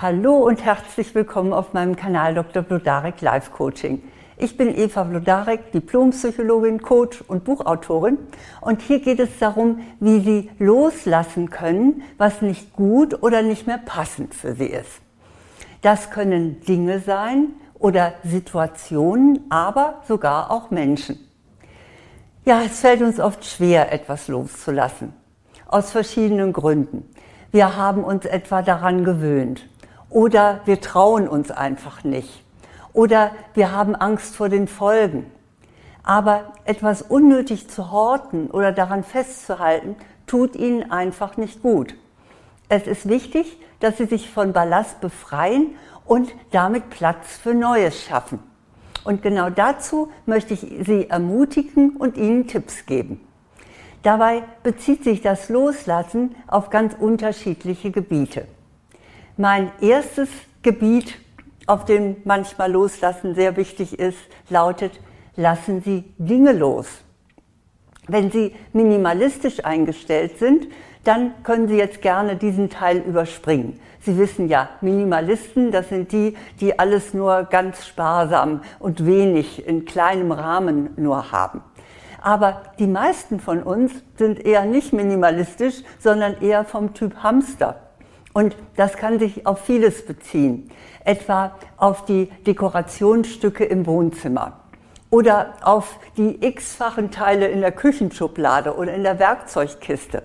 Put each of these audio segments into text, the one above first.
Hallo und herzlich willkommen auf meinem Kanal Dr. Blodarek Life Coaching. Ich bin Eva Blodarek, Diplompsychologin, Coach und Buchautorin. Und hier geht es darum, wie Sie loslassen können, was nicht gut oder nicht mehr passend für Sie ist. Das können Dinge sein oder Situationen, aber sogar auch Menschen. Ja, es fällt uns oft schwer, etwas loszulassen. Aus verschiedenen Gründen. Wir haben uns etwa daran gewöhnt oder wir trauen uns einfach nicht. Oder wir haben Angst vor den Folgen. Aber etwas unnötig zu horten oder daran festzuhalten, tut ihnen einfach nicht gut. Es ist wichtig, dass sie sich von Ballast befreien und damit Platz für Neues schaffen. Und genau dazu möchte ich Sie ermutigen und Ihnen Tipps geben. Dabei bezieht sich das Loslassen auf ganz unterschiedliche Gebiete. Mein erstes Gebiet, auf dem manchmal Loslassen sehr wichtig ist, lautet, lassen Sie Dinge los. Wenn Sie minimalistisch eingestellt sind, dann können Sie jetzt gerne diesen Teil überspringen. Sie wissen ja, Minimalisten, das sind die, die alles nur ganz sparsam und wenig in kleinem Rahmen nur haben. Aber die meisten von uns sind eher nicht minimalistisch, sondern eher vom Typ Hamster. Und das kann sich auf vieles beziehen, etwa auf die Dekorationsstücke im Wohnzimmer oder auf die x-fachen Teile in der Küchenschublade oder in der Werkzeugkiste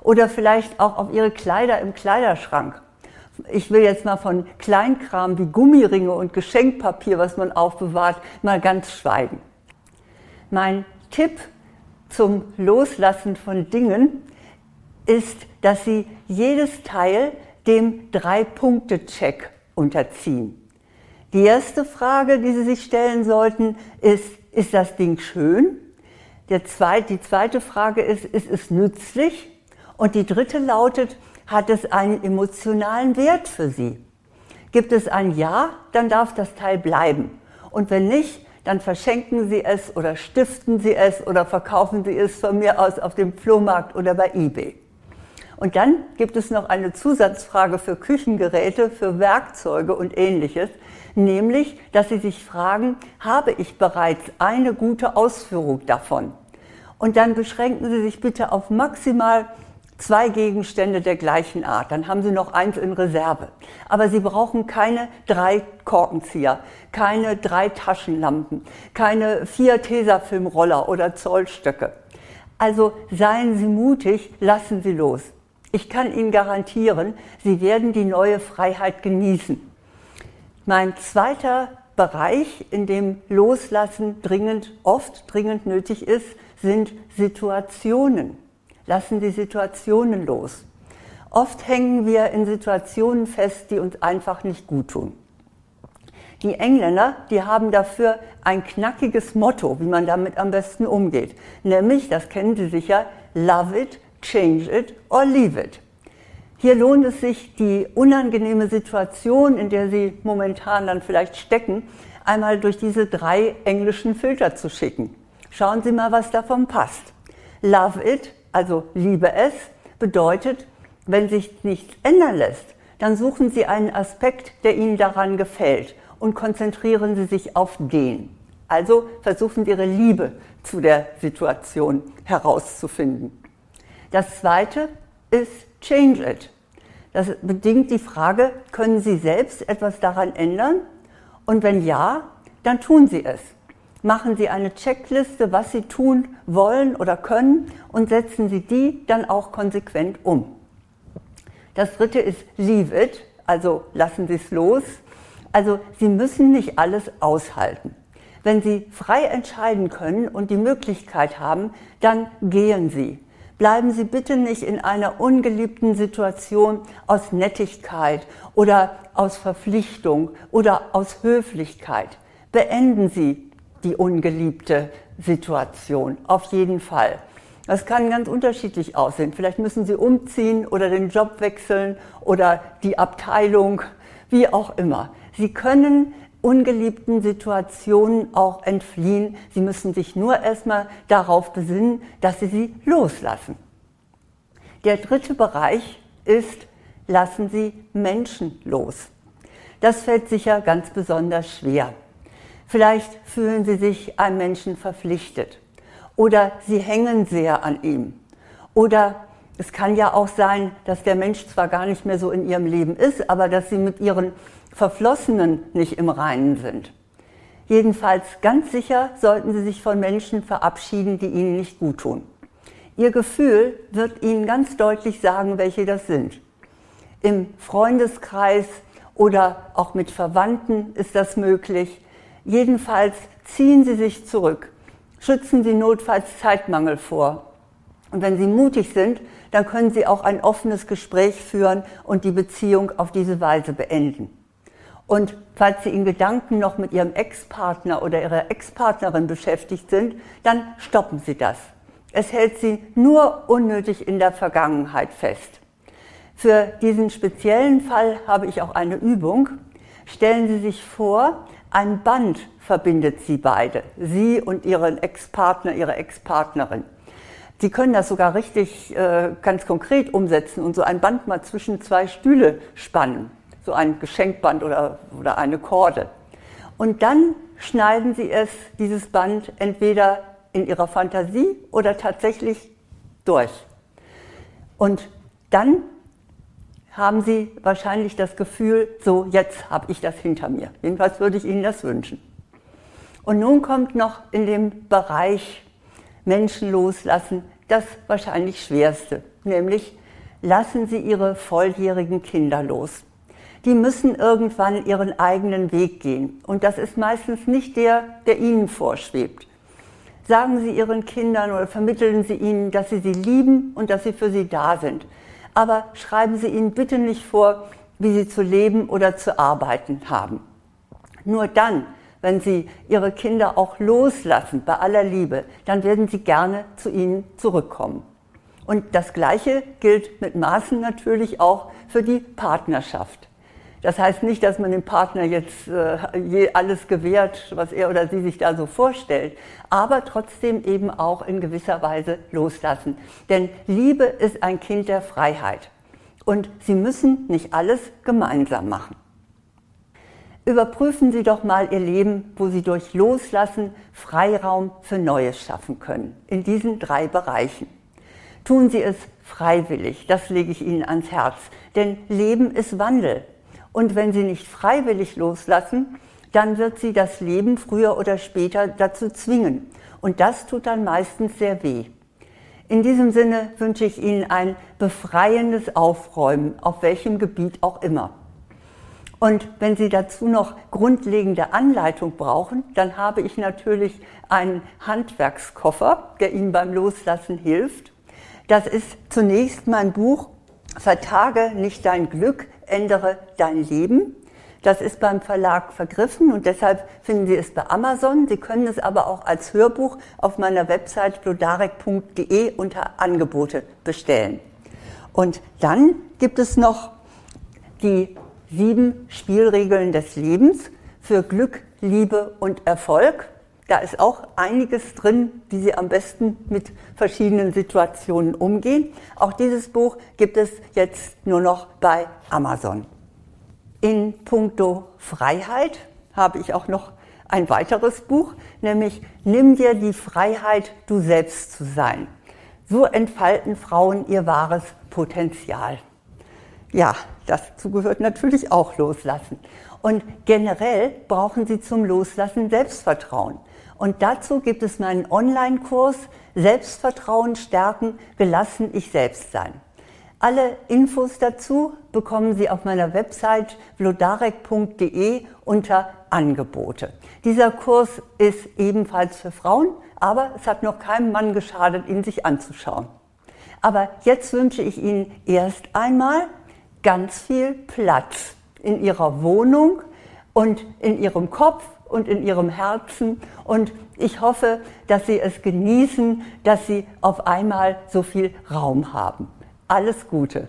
oder vielleicht auch auf ihre Kleider im Kleiderschrank. Ich will jetzt mal von Kleinkram wie Gummiringe und Geschenkpapier, was man aufbewahrt, mal ganz schweigen. Mein Tipp zum Loslassen von Dingen ist, dass Sie jedes Teil dem Drei-Punkte-Check unterziehen. Die erste Frage, die Sie sich stellen sollten, ist, ist das Ding schön? Der zweite, die zweite Frage ist, ist es nützlich? Und die dritte lautet, hat es einen emotionalen Wert für Sie? Gibt es ein Ja, dann darf das Teil bleiben. Und wenn nicht, dann verschenken Sie es oder stiften Sie es oder verkaufen Sie es von mir aus auf dem Flohmarkt oder bei eBay. Und dann gibt es noch eine Zusatzfrage für Küchengeräte, für Werkzeuge und ähnliches, nämlich, dass Sie sich fragen, habe ich bereits eine gute Ausführung davon? Und dann beschränken Sie sich bitte auf maximal zwei Gegenstände der gleichen Art. Dann haben Sie noch eins in Reserve. Aber Sie brauchen keine drei Korkenzieher, keine drei Taschenlampen, keine vier Tesafilmroller oder Zollstöcke. Also seien Sie mutig, lassen Sie los. Ich kann Ihnen garantieren, Sie werden die neue Freiheit genießen. Mein zweiter Bereich, in dem Loslassen dringend, oft dringend nötig ist, sind Situationen. Lassen Sie Situationen los. Oft hängen wir in Situationen fest, die uns einfach nicht gut tun. Die Engländer, die haben dafür ein knackiges Motto, wie man damit am besten umgeht. Nämlich, das kennen Sie sicher, love it, change it or leave it. Hier lohnt es sich, die unangenehme Situation, in der Sie momentan dann vielleicht stecken, einmal durch diese drei englischen Filter zu schicken. Schauen Sie mal, was davon passt. Love it, also liebe es, bedeutet, wenn sich nichts ändern lässt, dann suchen Sie einen Aspekt, der Ihnen daran gefällt und konzentrieren Sie sich auf den. Also versuchen Sie Ihre Liebe zu der Situation herauszufinden. Das zweite ist Change It. Das bedingt die Frage, können Sie selbst etwas daran ändern? Und wenn ja, dann tun Sie es. Machen Sie eine Checkliste, was Sie tun wollen oder können und setzen Sie die dann auch konsequent um. Das dritte ist Leave It, also lassen Sie es los. Also Sie müssen nicht alles aushalten. Wenn Sie frei entscheiden können und die Möglichkeit haben, dann gehen Sie. Bleiben Sie bitte nicht in einer ungeliebten Situation aus Nettigkeit oder aus Verpflichtung oder aus Höflichkeit. Beenden Sie die ungeliebte Situation, auf jeden Fall. Das kann ganz unterschiedlich aussehen. Vielleicht müssen Sie umziehen oder den Job wechseln oder die Abteilung, wie auch immer. Sie können ungeliebten Situationen auch entfliehen. Sie müssen sich nur erstmal darauf besinnen, dass Sie sie loslassen. Der dritte Bereich ist, lassen Sie Menschen los. Das fällt sicher ganz besonders schwer. Vielleicht fühlen Sie sich einem Menschen verpflichtet oder Sie hängen sehr an ihm. Oder es kann ja auch sein, dass der Mensch zwar gar nicht mehr so in Ihrem Leben ist, aber dass Sie mit Ihren Verflossenen nicht im Reinen sind. Jedenfalls ganz sicher sollten Sie sich von Menschen verabschieden, die Ihnen nicht gut tun. Ihr Gefühl wird Ihnen ganz deutlich sagen, welche das sind. Im Freundeskreis oder auch mit Verwandten ist das möglich. Jedenfalls ziehen Sie sich zurück, schützen Sie notfalls Zeitmangel vor. Und wenn Sie mutig sind, dann können Sie auch ein offenes Gespräch führen und die Beziehung auf diese Weise beenden. Und falls Sie in Gedanken noch mit Ihrem Ex-Partner oder Ihrer Ex-Partnerin beschäftigt sind, dann stoppen Sie das. Es hält Sie nur unnötig in der Vergangenheit fest. Für diesen speziellen Fall habe ich auch eine Übung. Stellen Sie sich vor, ein Band verbindet Sie beide, Sie und Ihren Ex-Partner, Ihre Ex-Partnerin. Sie können das sogar richtig äh, ganz konkret umsetzen und so ein Band mal zwischen zwei Stühle spannen, so ein Geschenkband oder, oder eine Korde. Und dann schneiden Sie es, dieses Band, entweder in Ihrer Fantasie oder tatsächlich durch. Und dann haben Sie wahrscheinlich das Gefühl, so jetzt habe ich das hinter mir. Jedenfalls würde ich Ihnen das wünschen. Und nun kommt noch in dem Bereich Menschen loslassen das wahrscheinlich Schwerste, nämlich lassen Sie Ihre volljährigen Kinder los. Die müssen irgendwann ihren eigenen Weg gehen und das ist meistens nicht der, der Ihnen vorschwebt. Sagen Sie Ihren Kindern oder vermitteln Sie ihnen, dass Sie sie lieben und dass Sie für sie da sind aber schreiben Sie ihnen bitte nicht vor, wie sie zu leben oder zu arbeiten haben. Nur dann, wenn Sie Ihre Kinder auch loslassen, bei aller Liebe, dann werden sie gerne zu Ihnen zurückkommen. Und das Gleiche gilt mit Maßen natürlich auch für die Partnerschaft. Das heißt nicht, dass man dem Partner jetzt äh, alles gewährt, was er oder sie sich da so vorstellt, aber trotzdem eben auch in gewisser Weise loslassen. Denn Liebe ist ein Kind der Freiheit. Und Sie müssen nicht alles gemeinsam machen. Überprüfen Sie doch mal Ihr Leben, wo Sie durch Loslassen Freiraum für Neues schaffen können. In diesen drei Bereichen. Tun Sie es freiwillig, das lege ich Ihnen ans Herz. Denn Leben ist Wandel. Und wenn sie nicht freiwillig loslassen, dann wird sie das Leben früher oder später dazu zwingen. Und das tut dann meistens sehr weh. In diesem Sinne wünsche ich Ihnen ein befreiendes Aufräumen, auf welchem Gebiet auch immer. Und wenn Sie dazu noch grundlegende Anleitung brauchen, dann habe ich natürlich einen Handwerkskoffer, der Ihnen beim Loslassen hilft. Das ist zunächst mein Buch Vertage nicht dein Glück, ändere dein Leben. Das ist beim Verlag vergriffen und deshalb finden Sie es bei Amazon. Sie können es aber auch als Hörbuch auf meiner Website blodarek.de unter Angebote bestellen. Und dann gibt es noch die sieben Spielregeln des Lebens für Glück, Liebe und Erfolg. Da ist auch einiges drin, wie Sie am besten mit verschiedenen Situationen umgehen. Auch dieses Buch gibt es jetzt nur noch bei Amazon. In puncto Freiheit habe ich auch noch ein weiteres Buch, nämlich Nimm dir die Freiheit, du selbst zu sein. So entfalten Frauen ihr wahres Potenzial. Ja, dazu gehört natürlich auch Loslassen. Und generell brauchen Sie zum Loslassen Selbstvertrauen. Und dazu gibt es meinen Online-Kurs Selbstvertrauen stärken, gelassen ich selbst sein. Alle Infos dazu bekommen Sie auf meiner Website vlodarek.de unter Angebote. Dieser Kurs ist ebenfalls für Frauen, aber es hat noch keinem Mann geschadet, ihn sich anzuschauen. Aber jetzt wünsche ich Ihnen erst einmal ganz viel Platz in Ihrer Wohnung und in Ihrem Kopf und in ihrem Herzen. Und ich hoffe, dass Sie es genießen, dass Sie auf einmal so viel Raum haben. Alles Gute.